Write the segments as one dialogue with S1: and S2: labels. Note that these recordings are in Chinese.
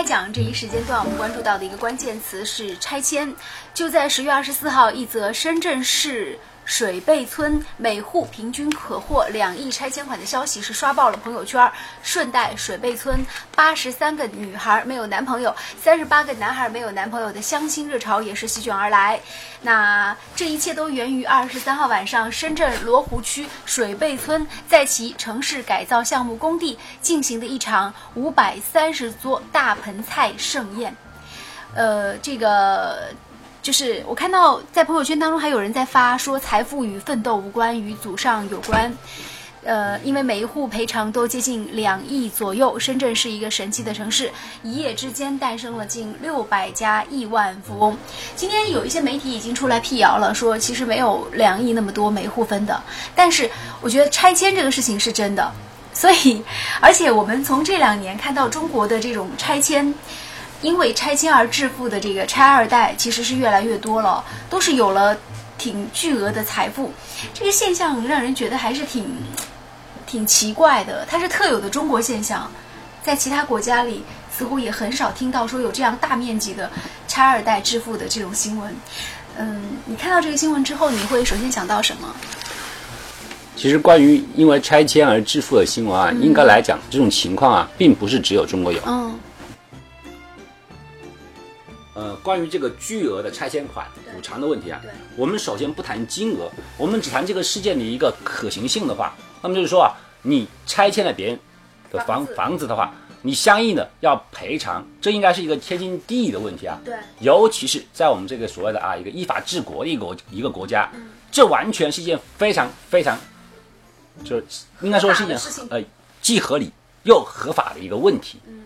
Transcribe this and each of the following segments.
S1: 开讲这一时间段，我们关注到的一个关键词是拆迁。就在十月二十四号，一则深圳市。水贝村每户平均可获两亿拆迁款的消息是刷爆了朋友圈。顺带，水贝村八十三个女孩没有男朋友，三十八个男孩没有男朋友的相亲热潮也是席卷而来。那这一切都源于二十三号晚上，深圳罗湖区水贝村在其城市改造项目工地进行的一场五百三十桌大盆菜盛宴。呃，这个。就是我看到在朋友圈当中还有人在发说财富与奋斗无关，与祖上有关。呃，因为每一户赔偿都接近两亿左右。深圳是一个神奇的城市，一夜之间诞生了近六百家亿万富翁。今天有一些媒体已经出来辟谣了，说其实没有两亿那么多每户分的。但是我觉得拆迁这个事情是真的，所以而且我们从这两年看到中国的这种拆迁。因为拆迁而致富的这个拆二代其实是越来越多了，都是有了挺巨额的财富。这个现象让人觉得还是挺挺奇怪的，它是特有的中国现象，在其他国家里似乎也很少听到说有这样大面积的拆二代致富的这种新闻。嗯，你看到这个新闻之后，你会首先想到什么？
S2: 其实关于因为拆迁而致富的新闻啊，应该来讲，这种情况啊，并不是只有中国有。
S1: 嗯。
S2: 呃，关于这个巨额的拆迁款补偿的问题啊，我们首先不谈金额，我们只谈这个事件的一个可行性的话，那么就是说啊，你拆迁了别人的房房子。的话，你相应的要赔偿，这应该是一个天经地义的问题啊。
S1: 对，
S2: 尤其是在我们这个所谓的啊一个依法治国的一个一个国家，这完全是一件非常非常，就是应该说是一件呃既合理又合法的一个问题。
S1: 嗯，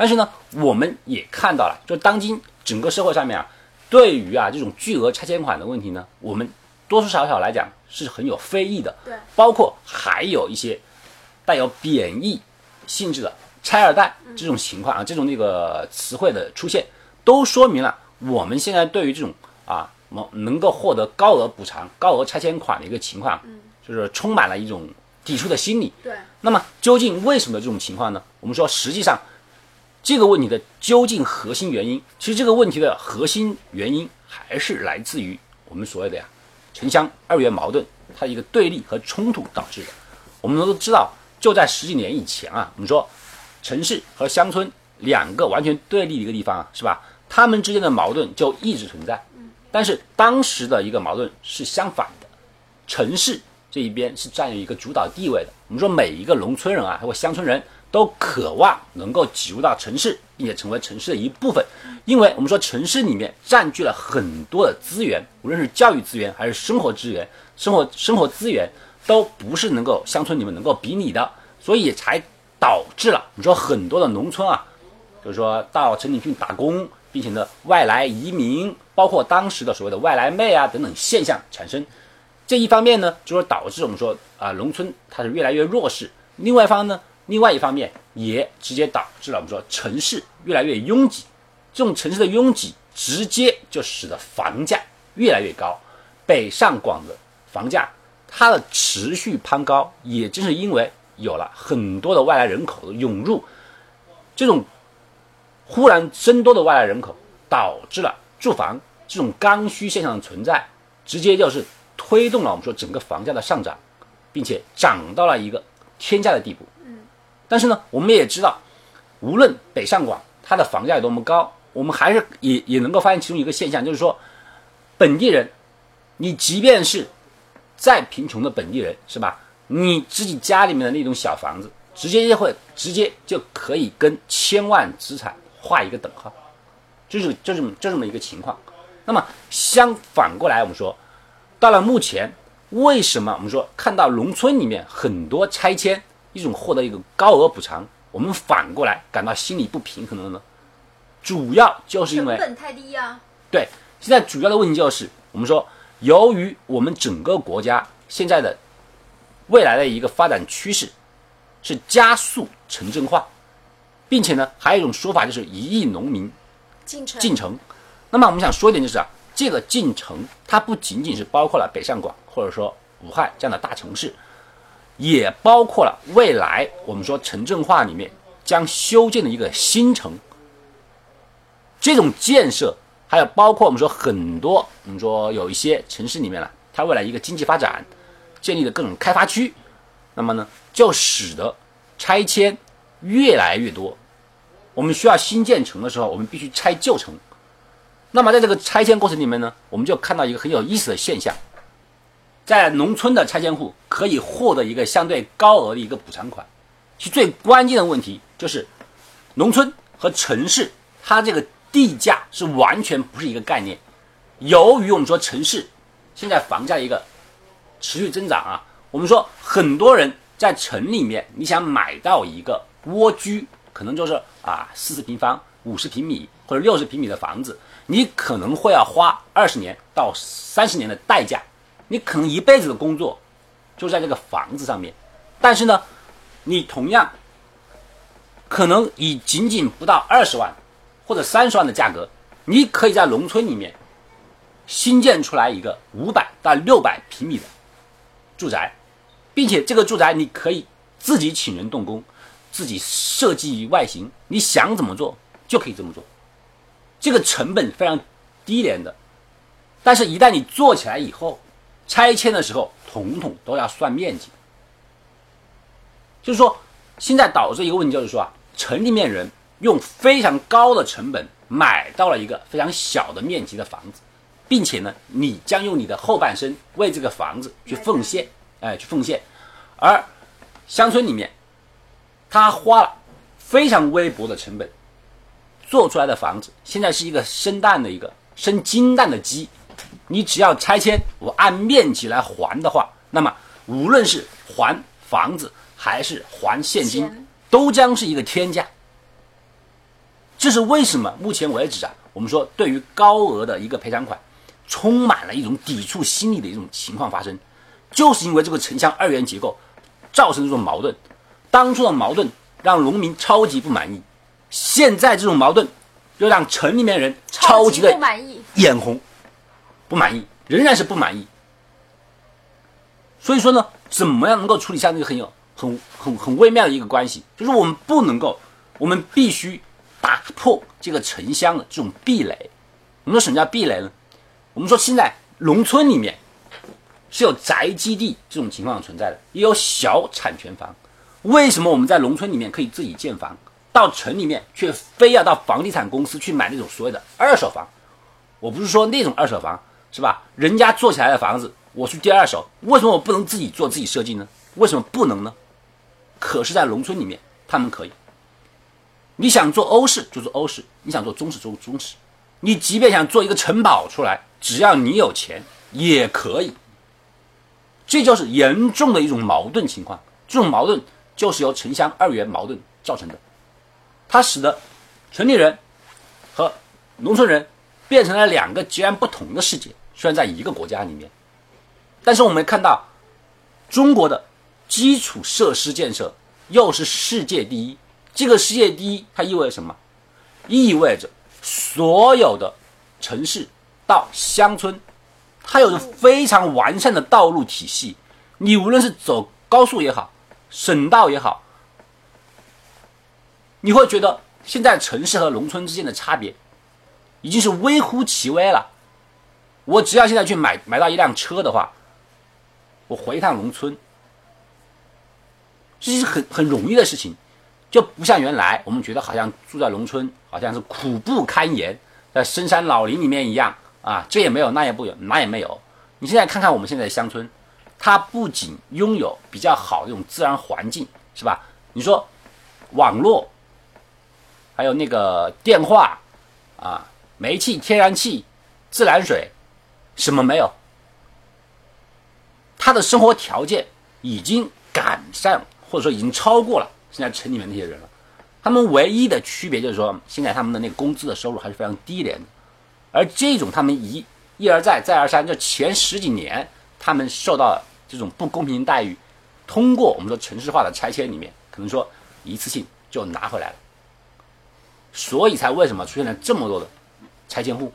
S2: 但是呢，我们也看到了，就当今。整个社会上面啊，对于啊这种巨额拆迁款的问题呢，我们多多少少来讲是很有非议的。
S1: 对，
S2: 包括还有一些带有贬义性质的“拆二代”这种情况啊，这种那个词汇的出现，都说明了我们现在对于这种啊能能够获得高额补偿、高额拆迁款的一个情况，
S1: 嗯，
S2: 就是充满了一种抵触的心理。
S1: 对，
S2: 那么究竟为什么这种情况呢？我们说实际上。这个问题的究竟核心原因，其实这个问题的核心原因还是来自于我们所谓的呀城乡二元矛盾，它一个对立和冲突导致的。我们都知道，就在十几年以前啊，我们说城市和乡村两个完全对立的一个地方啊，是吧？他们之间的矛盾就一直存在。但是当时的一个矛盾是相反的，城市这一边是占有一个主导地位的。我们说每一个农村人啊，或乡村人。都渴望能够挤入到城市，并且成为城市的一部分，因为我们说城市里面占据了很多的资源，无论是教育资源还是生活资源，生活生活资源都不是能够乡村里面能够比拟的，所以才导致了你说很多的农村啊，就是说到城里去打工，并且呢外来移民，包括当时的所谓的外来妹啊等等现象产生。这一方面呢，就是导致我们说啊农村它是越来越弱势，另外一方呢。另外一方面，也直接导致了我们说城市越来越拥挤，这种城市的拥挤直接就使得房价越来越高。北上广的房价它的持续攀高，也正是因为有了很多的外来人口的涌入，这种忽然增多的外来人口，导致了住房这种刚需现象的存在，直接就是推动了我们说整个房价的上涨，并且涨到了一个天价的地步。但是呢，我们也知道，无论北上广它的房价有多么高，我们还是也也能够发现其中一个现象，就是说，本地人，你即便是再贫穷的本地人，是吧？你自己家里面的那种小房子，直接就会直接就可以跟千万资产画一个等号，就是这么就这么一个情况。那么相反过来，我们说，到了目前，为什么我们说看到农村里面很多拆迁？一种获得一个高额补偿，我们反过来感到心里不平衡的呢？主要就是因为
S1: 成本太低呀。
S2: 对，现在主要的问题就是我们说，由于我们整个国家现在的未来的一个发展趋势是加速城镇化，并且呢，还有一种说法就是一亿农民
S1: 进城。
S2: 进城。那么我们想说一点就是啊，这个进城它不仅仅是包括了北上广或者说武汉这样的大城市。也包括了未来我们说城镇化里面将修建的一个新城，这种建设，还有包括我们说很多，我们说有一些城市里面呢，它未来一个经济发展，建立的各种开发区，那么呢，就使得拆迁越来越多。我们需要新建成的时候，我们必须拆旧城。那么在这个拆迁过程里面呢，我们就看到一个很有意思的现象，在农村的拆迁户可以获得一个相对高额的一个补偿款。其实最关键的问题就是，农村和城市它这个地价是完全不是一个概念。由于我们说城市现在房价的一个持续增长啊，我们说很多人在城里面，你想买到一个蜗居，可能就是啊四十平方、五十平米或者六十平米的房子，你可能会要花二十年到三十年的代价，你可能一辈子的工作就在这个房子上面，但是呢。你同样可能以仅仅不到二十万或者三十万的价格，你可以在农村里面新建出来一个五百到六百平米的住宅，并且这个住宅你可以自己请人动工，自己设计外形，你想怎么做就可以这么做，这个成本非常低廉的，但是，一旦你做起来以后，拆迁的时候统统都要算面积。就是说，现在导致一个问题，就是说啊，城里面人用非常高的成本买到了一个非常小的面积的房子，并且呢，你将用你的后半生为这个房子去奉献，哎，去奉献。而乡村里面，他花了非常微薄的成本做出来的房子，现在是一个生蛋的一个生金蛋的鸡。你只要拆迁，我按面积来还的话，那么无论是还房子，还是还现金，都将是一个天价。这是为什么？目前为止啊，我们说对于高额的一个赔偿款，充满了一种抵触心理的一种情况发生，就是因为这个城乡二元结构造成这种矛盾。当初的矛盾让农民超级不满意，现在这种矛盾又让城里面人超级的眼红，不满意，仍然是不满意。所以说呢，怎么样能够处理下这个很有？很很很微妙的一个关系，就是我们不能够，我们必须打破这个城乡的这种壁垒。我们说什么叫壁垒呢？我们说现在农村里面是有宅基地这种情况存在的，也有小产权房。为什么我们在农村里面可以自己建房，到城里面却非要到房地产公司去买那种所谓的二手房？我不是说那种二手房是吧？人家做起来的房子，我去第二手，为什么我不能自己做自己设计呢？为什么不能呢？可是，在农村里面，他们可以。你想做欧式就做欧式，你想做中式做中式。你即便想做一个城堡出来，只要你有钱也可以。这就是严重的一种矛盾情况。这种矛盾就是由城乡二元矛盾造成的，它使得城里人和农村人变成了两个截然不同的世界。虽然在一个国家里面，但是我们看到中国的。基础设施建设又是世界第一，这个世界第一它意味着什么？意味着所有的城市到乡村，它有着非常完善的道路体系。你无论是走高速也好，省道也好，你会觉得现在城市和农村之间的差别已经是微乎其微了。我只要现在去买买到一辆车的话，我回一趟农村。这是很很容易的事情，就不像原来我们觉得好像住在农村好像是苦不堪言，在深山老林里面一样啊，这也没有那也不有那也没有。你现在看看我们现在的乡村，它不仅拥有比较好的这种自然环境，是吧？你说网络，还有那个电话啊，煤气、天然气、自来水，什么没有？他的生活条件已经赶上。或者说已经超过了现在城里面那些人了，他们唯一的区别就是说，现在他们的那个工资的收入还是非常低廉的，而这种他们一一而再再而三，就前十几年他们受到这种不公平待遇，通过我们说城市化的拆迁里面，可能说一次性就拿回来了，所以才为什么出现了这么多的拆迁户？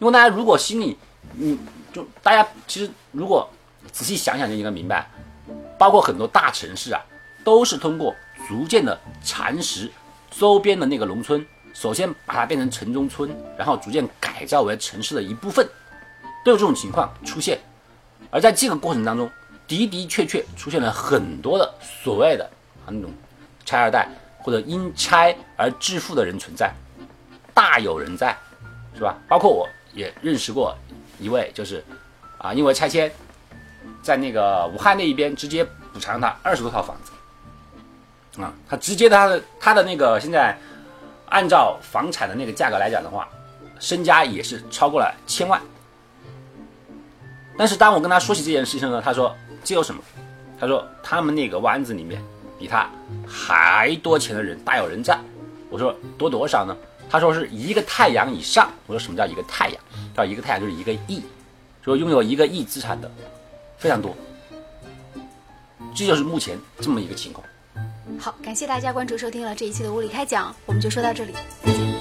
S2: 因为大家如果心里，嗯，就大家其实如果仔细想想就应该明白，包括很多大城市啊。都是通过逐渐的蚕食周边的那个农村，首先把它变成城中村，然后逐渐改造为城市的一部分，都有这种情况出现。而在这个过程当中，的的确确出现了很多的所谓的啊那种拆二代或者因拆而致富的人存在，大有人在，是吧？包括我也认识过一位，就是啊，因为拆迁，在那个武汉那一边直接补偿他二十多套房子，啊，他直接他的他的那个现在按照房产的那个价格来讲的话，身家也是超过了千万。但是当我跟他说起这件事情呢，他说这有什么？他说他们那个湾子里面比他还多钱的人大有人在。我说多多少呢？他说是一个太阳以上。我说什么叫一个太阳？他说一个太阳就是一个亿，说拥有一个亿资产的非常多。这就是目前这么一个情况。
S1: 好，感谢大家关注收听了这一期的物理开讲，我们就说到这里，再见。